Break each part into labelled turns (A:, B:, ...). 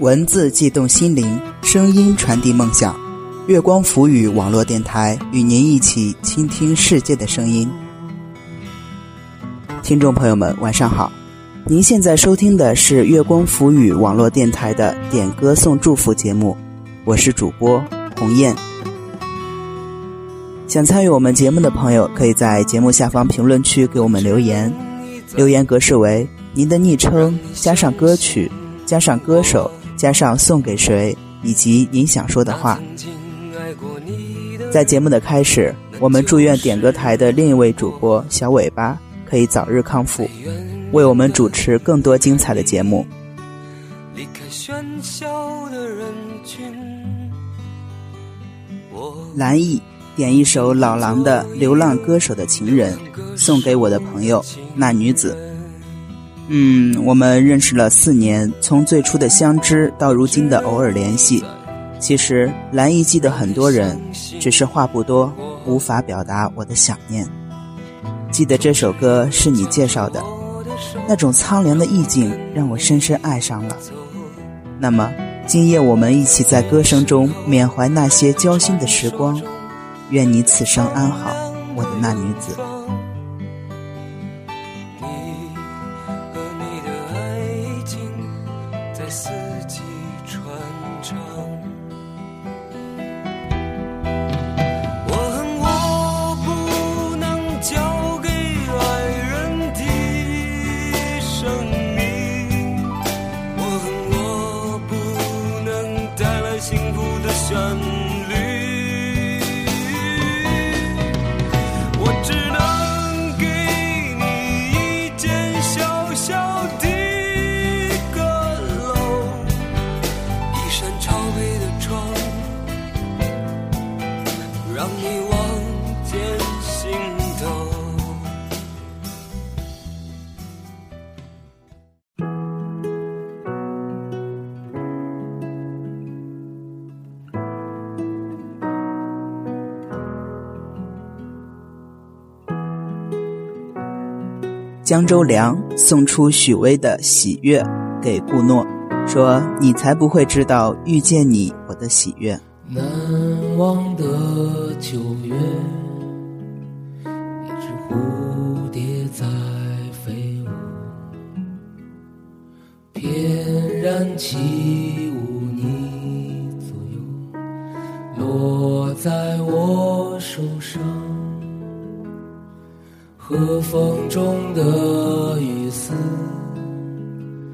A: 文字悸动心灵，声音传递梦想。月光浮语网络电台与您一起倾听世界的声音。听众朋友们，晚上好！您现在收听的是月光浮语网络电台的点歌送祝福节目，我是主播鸿雁。想参与我们节目的朋友，可以在节目下方评论区给我们留言，留言格式为您的昵称加上歌曲加上歌手。加上送给谁，以及您想说的话。在节目的开始，我们祝愿点歌台的另一位主播小尾巴可以早日康复，为我们主持更多精彩的节目。蓝意点一首老狼的《流浪歌手的情人》，送给我的朋友那女子。嗯，我们认识了四年，从最初的相知到如今的偶尔联系。其实蓝意记得很多人，只是话不多，无法表达我的想念。记得这首歌是你介绍的，那种苍凉的意境让我深深爱上了。那么今夜我们一起在歌声中缅怀那些交心的时光，愿你此生安好，我的那女子。江州良送出许巍的《喜悦》给顾诺，说：“你才不会知道遇见你我的喜悦。”
B: 难忘的九月，一只蝴蝶在飞舞，翩然起舞你左右，落在我和风中的雨丝，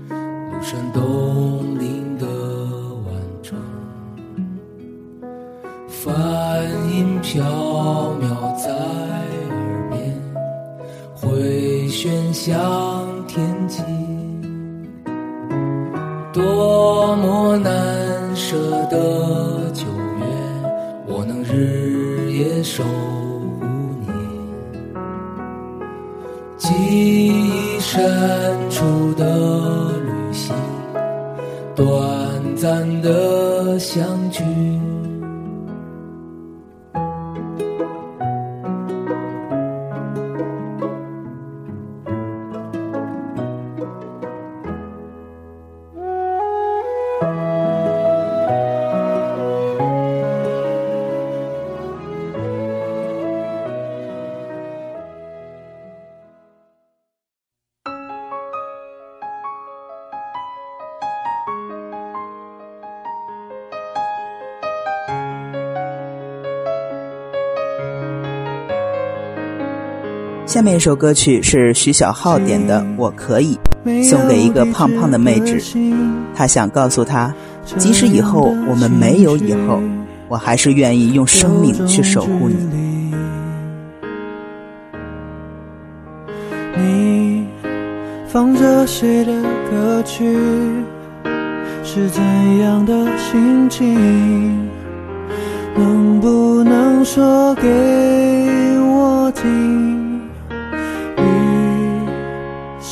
B: 庐山东岭的晚钟，梵音飘渺在耳边，回旋向天际，多么难舍的九月，我能日夜守。记忆深处的旅行，短暂的相聚。
A: 下面一首歌曲是徐小浩点的《我可以》，送给一个胖胖的妹纸。他想告诉她，即使以后我们没有以后，我还是愿意用生命去守护你。
C: 你放着谁的歌曲？是怎样的心情？能不能说给我听？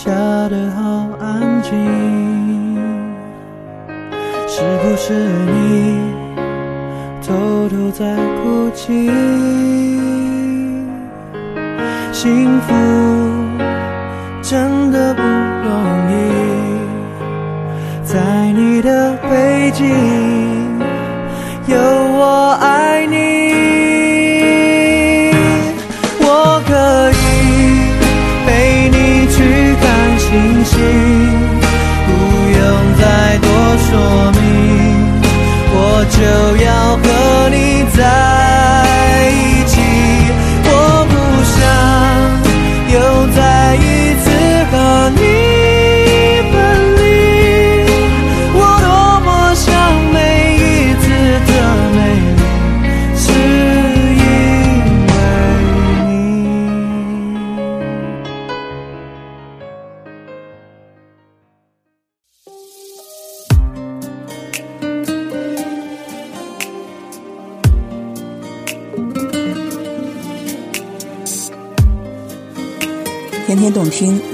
C: 下的好安静，是不是你偷偷在哭泣？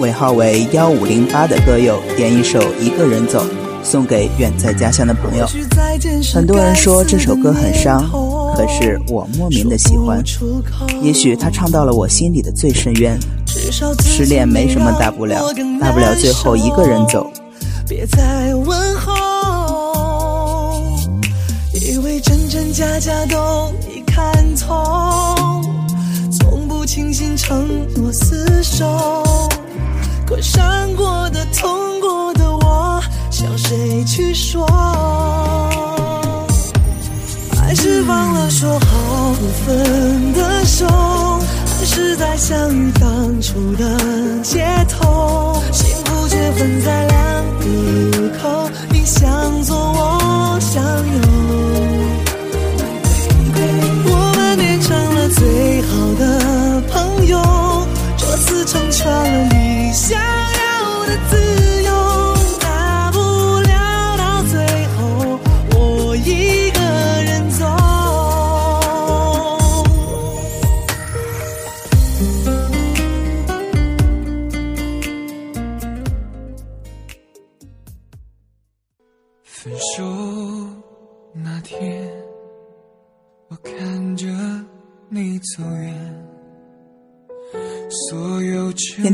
A: 尾号为幺五零八的歌友点一首《一个人走》，送给远在家乡的朋友。很多人说这首歌很伤，可是我莫名的喜欢。也许他唱到了我心里的最深渊。失恋没什么大不了，大不了最后一个人走。
C: 别再问候，以为真真假假都已看透，从不轻信承诺厮守。可伤过的、痛过的我，向谁去说？还是放了说好不分的手，还是在相遇当初的街头，幸福却分在两个路口，你向左，我向右，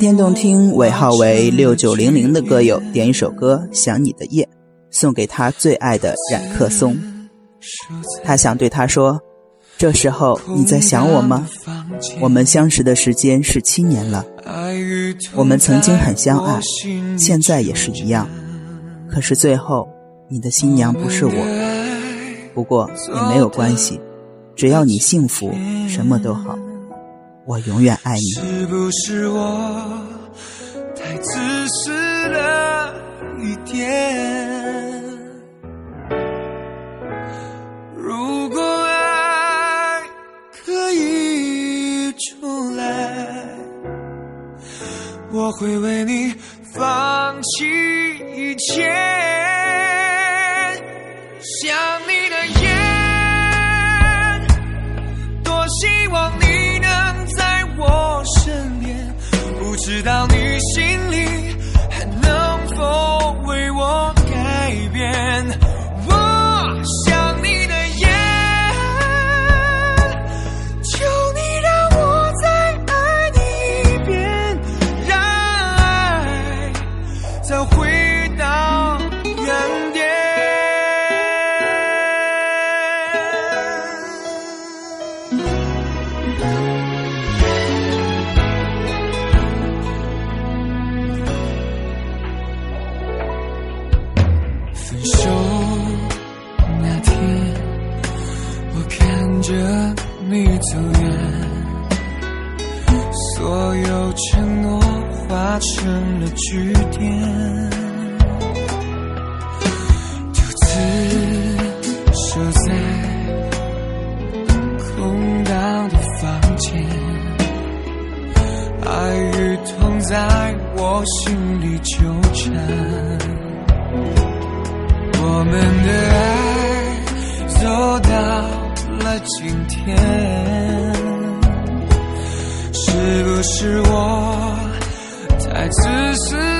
B: 天
A: 动听尾号为六九零零的歌友点一首歌《想你的夜》，送给他最爱的冉克松。他想对他说：“这时候你在想我吗？我们相识的时间是七年了，我们曾经很相爱，现在也是一样。可是最后，你的新娘不是我。不过也没有关系，只要你幸福，什么都好。我永远爱你。”
B: 是不是我太自私了一点？如果爱可以重来，我会为你放弃一切。想你的夜。多希望你知道你心里还能否为我改变。是我太自私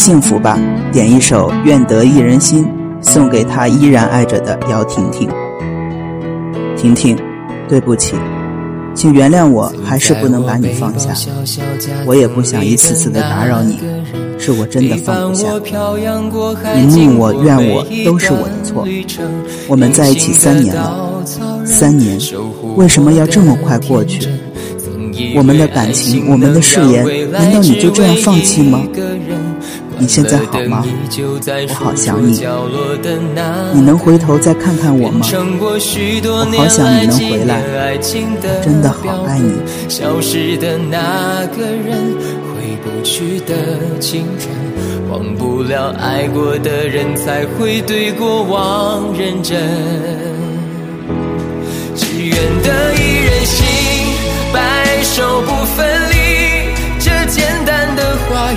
A: 幸福吧，点一首《愿得一人心》，送给他依然爱着的姚婷婷。婷婷，对不起，请原谅我，还是不能把你放下。我也不想一次次的打扰你，是我真的放不下。你怒我怨我都是我的错。我们在一起三年了，三年，为什么要这么快过去？我们的感情，我们的誓言，难道你就这样放弃吗？你现在好吗？我好想你。你能回头再看看我吗？我好想你能回来。真的好爱你。消失的那个人，回不去的青春，忘不了爱过的人，才会对过往认真。只愿得一人心，白首不分离。这简单的话语。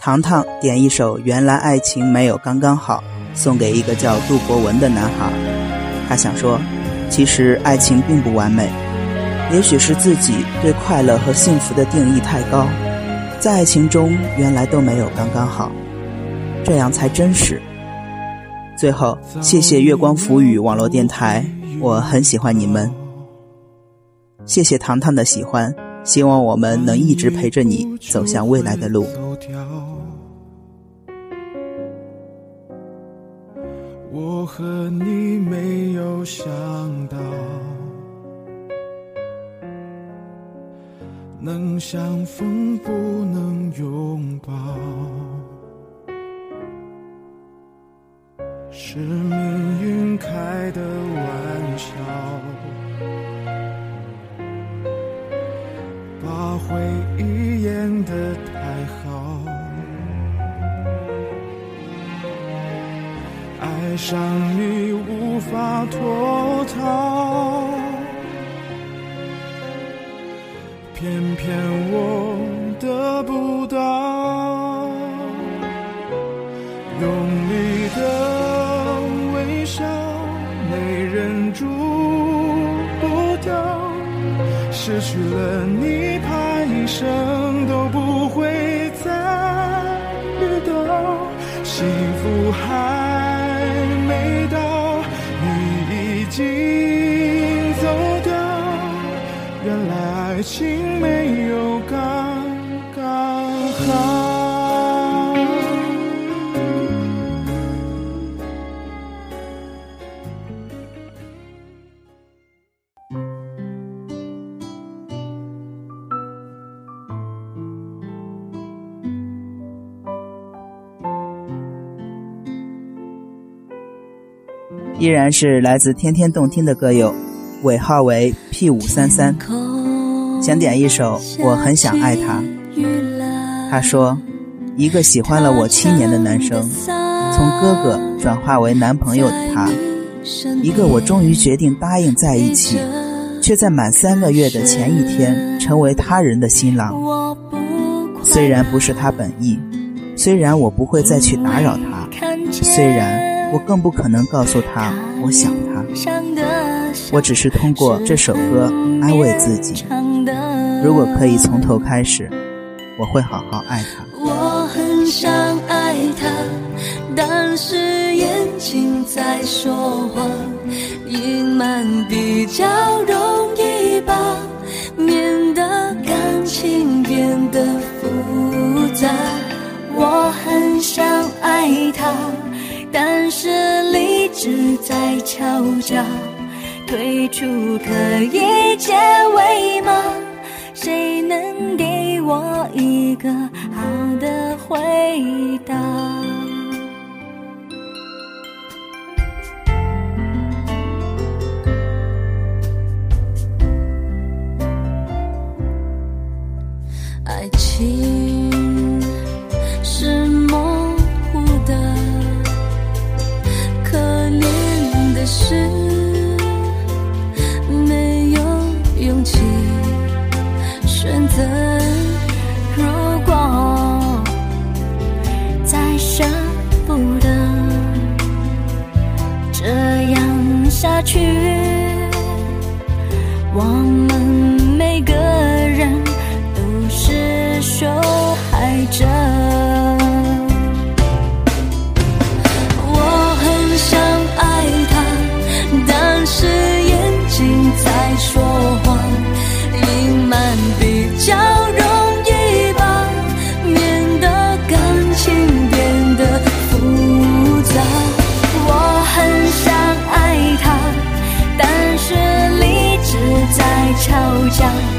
A: 糖糖点一首《原来爱情没有刚刚好》，送给一个叫杜博文的男孩。他想说，其实爱情并不完美，也许是自己对快乐和幸福的定义太高，在爱情中原来都没有刚刚好，这样才真实。最后，谢谢月光浮语网络电台，我很喜欢你们。谢谢糖糖的喜欢，希望我们能一直陪着你走向未来的路。
D: 我和你没有想到，能相逢不能拥抱，是命运开的让你无法脱逃，偏偏我爱情没有刚刚好。
A: 依然是来自天天动听的歌友，尾号为 P 五三三，想点一首《我很想爱他》。他说，一个喜欢了我七年的男生，从哥哥转化为男朋友的他，一个我终于决定答应在一起，却在满三个月的前一天成为他人的新郎。虽然不是他本意，虽然我不会再去打扰他，虽然。我更不可能告诉他我想他，我只是通过这首歌安慰自己。如果可以从头开始，我会
E: 好好爱他。我很想爱他，但是眼睛在说谎，隐瞒比较容易吧，免得感情变得复杂。我很想爱他，但是理智在吵架，退出可以解围吗？谁能给我一个好的回答？去。家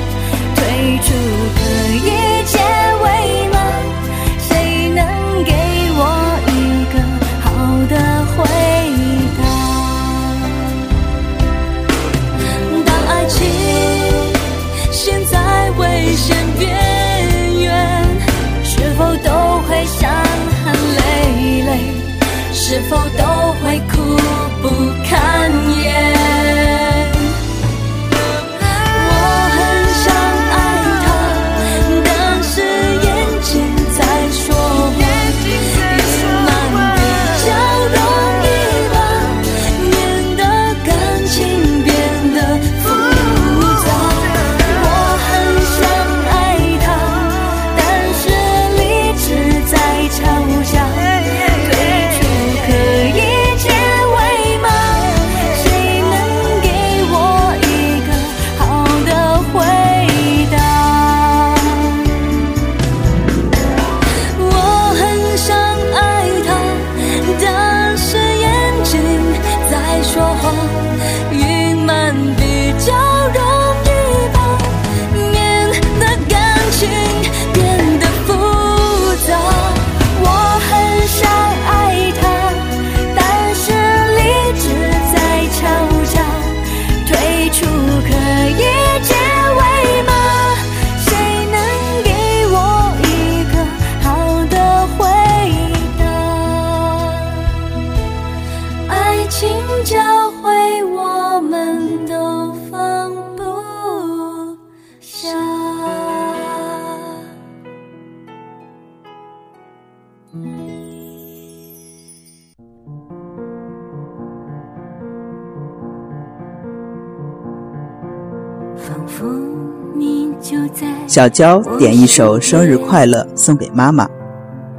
A: 小娇点一首生日快乐送给妈妈。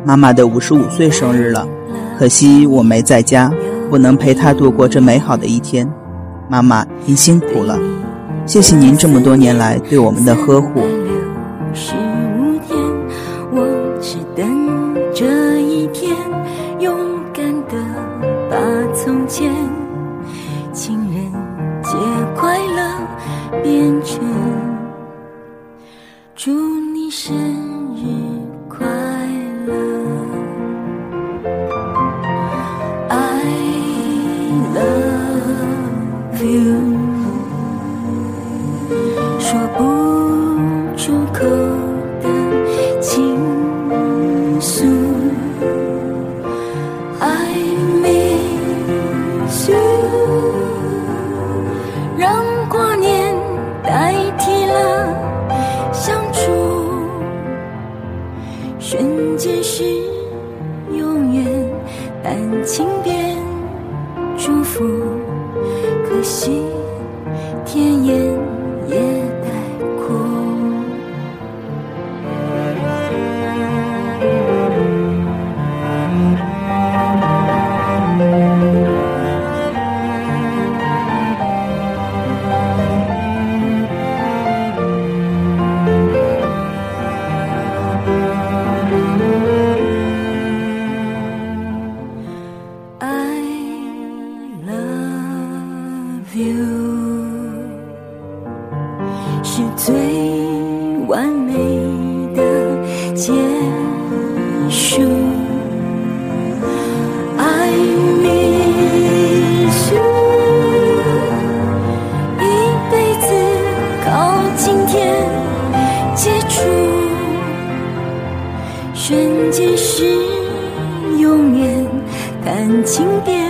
A: 妈妈的五十五岁生日了可惜我没在家不能陪她度过这美好的一天。妈妈您辛苦了。谢谢您这么多年来对我们的呵护。
E: 是最完美的结束。I miss you，一辈子靠今天接触，瞬间是永远，感情变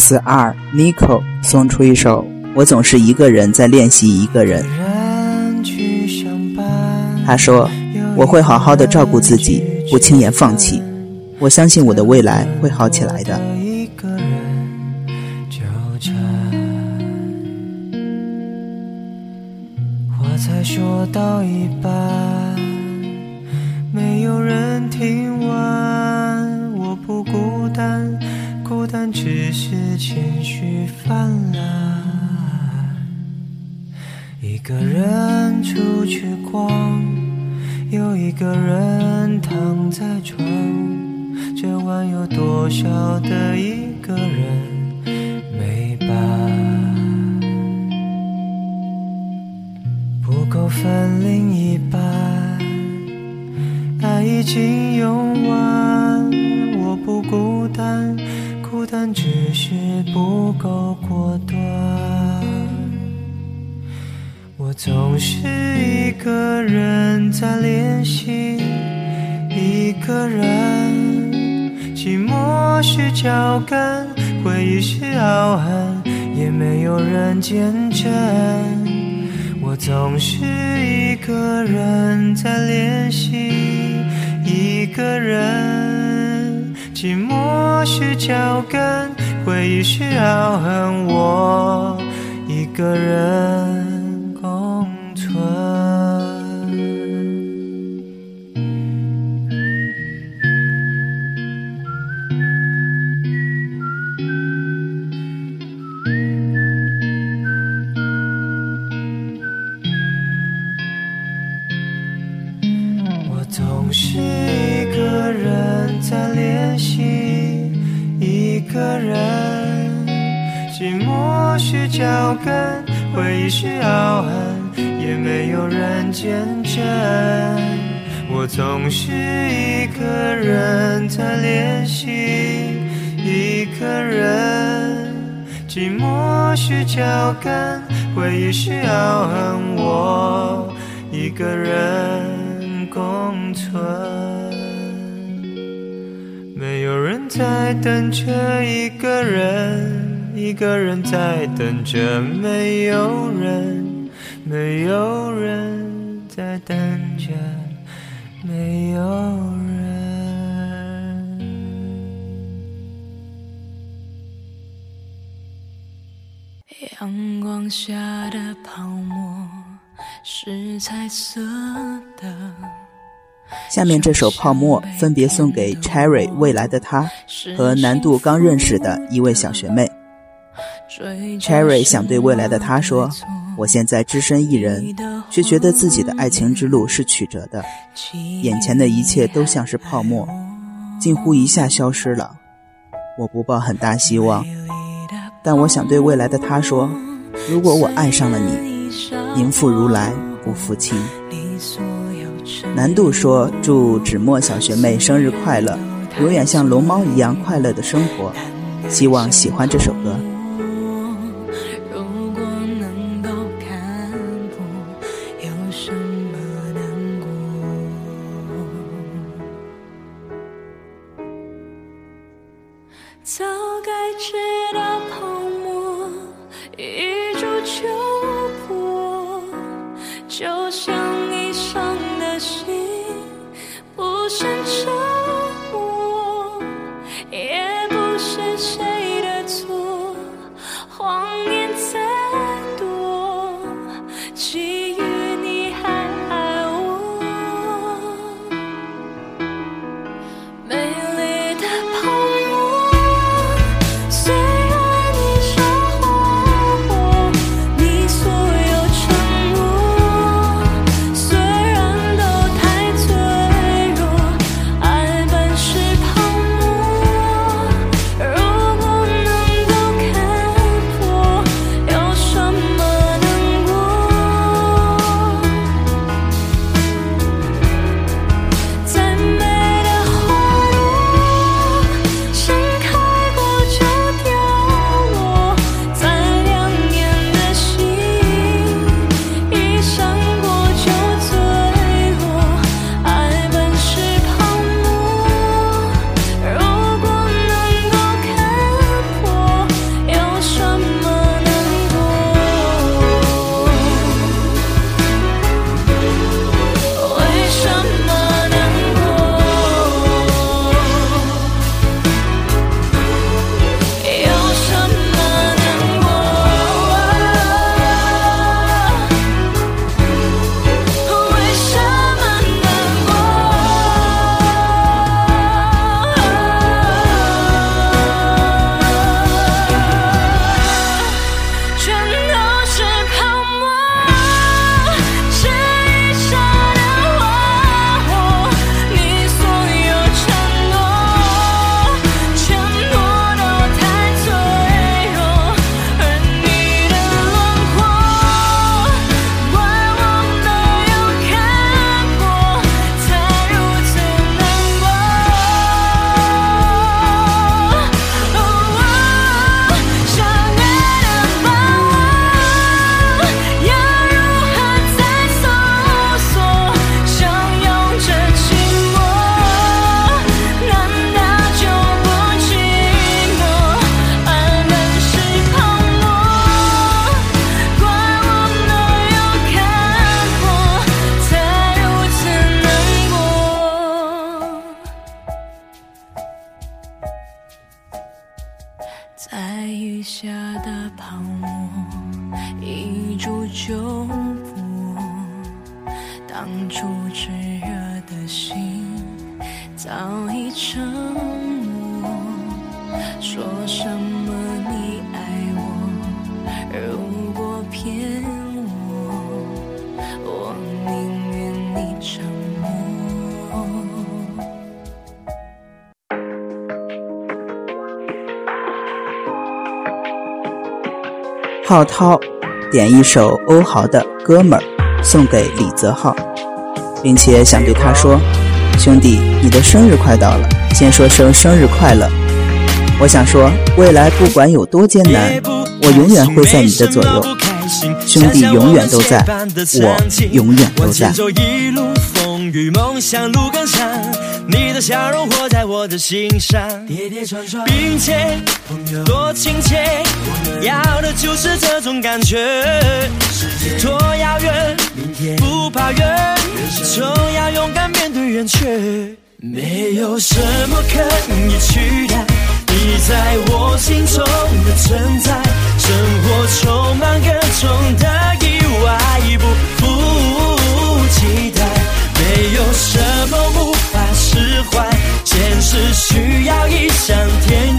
A: X R Nico 送出一首《我总是一个人在练习一个人》。他说：“我会好好的照顾自己，不轻言放弃。我相信我的未来会好起来的。
C: 一个人纠缠，话才说到一半，没有人听完。我不孤单，孤单只是情绪泛滥。一个人出去逛，又一个人躺在床。这晚有多少的一个人没伴？不够分另一半，爱已经用完。但，只是不够果断。我总是一个人在练习，一个人，寂寞是脚干，回忆是傲寒，也没有人见证。我总是一个人在练习，一个人，寂寞是脚跟，回忆是傲寒，我一个人。是傲寒，也没有人见证。我总是一个人在练习，一个人，寂寞是脚干，回忆是傲寒，我一个人共存。没有人在等着一个人，一个人在等着没有人，没有人在等着没有人。
E: 阳光下的泡沫是彩色的。
A: 下面这首《泡沫》分别送给 Cherry 未来的他和南度刚认识的一位小学妹。Cherry 想对未来的他说：“我现在只身一人，却觉得自己的爱情之路是曲折的，眼前的一切都像是泡沫，近乎一下消失了。我不抱很大希望，但我想对未来的他说：如果我爱上了你，宁负如来，不负卿。”南度说：“祝芷墨小学妹生日快乐，永远像龙猫一样快乐的生活。希望喜欢这首歌。
E: 早已沉默。说什么你爱我，如果骗我，我宁愿你沉默。
A: 浩涛点一首欧豪的《哥们儿》送给李泽浩，并且想对他说：“兄弟，你的生日快到了，先说声生日快乐。我想说，未来不管有多艰难，我永远会在你的左右。兄弟永远都在，我永远都在。”
B: 与梦想路更长，你的笑容活在。我的心上。跌跌撞撞，并且多亲切，要的就是这种感觉。世界多遥远，明天不怕远，人生总要勇敢没有什么可以取代你在我心中的存在。生活充满各种的意外，不负期待。没有什么无法释怀，现实需要异想天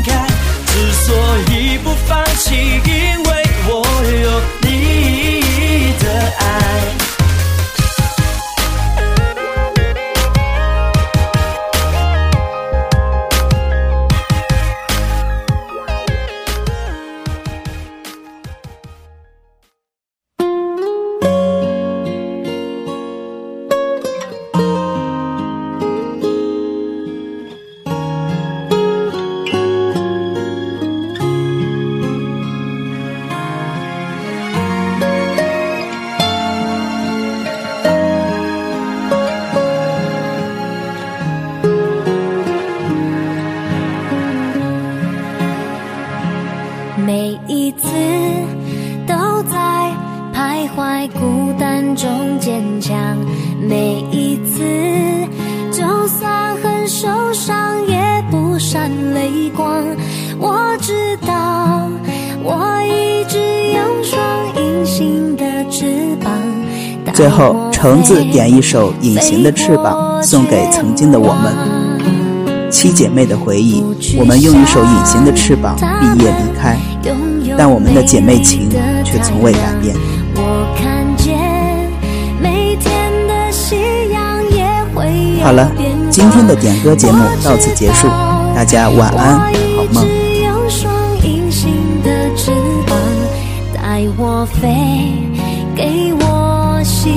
E: 在孤单中坚强，每一次就算很受伤也不闪泪光。我知道，我一直有双隐形的翅膀。
A: 最后，橙子点一首《隐形的翅膀》送给曾经的我们。七姐妹的回忆，我们用一首隐形的翅膀毕业离开，但我们的姐妹情却从未改变。好了，今天的点歌节目到此结束，大家晚安，好梦。
E: 带我飞给我希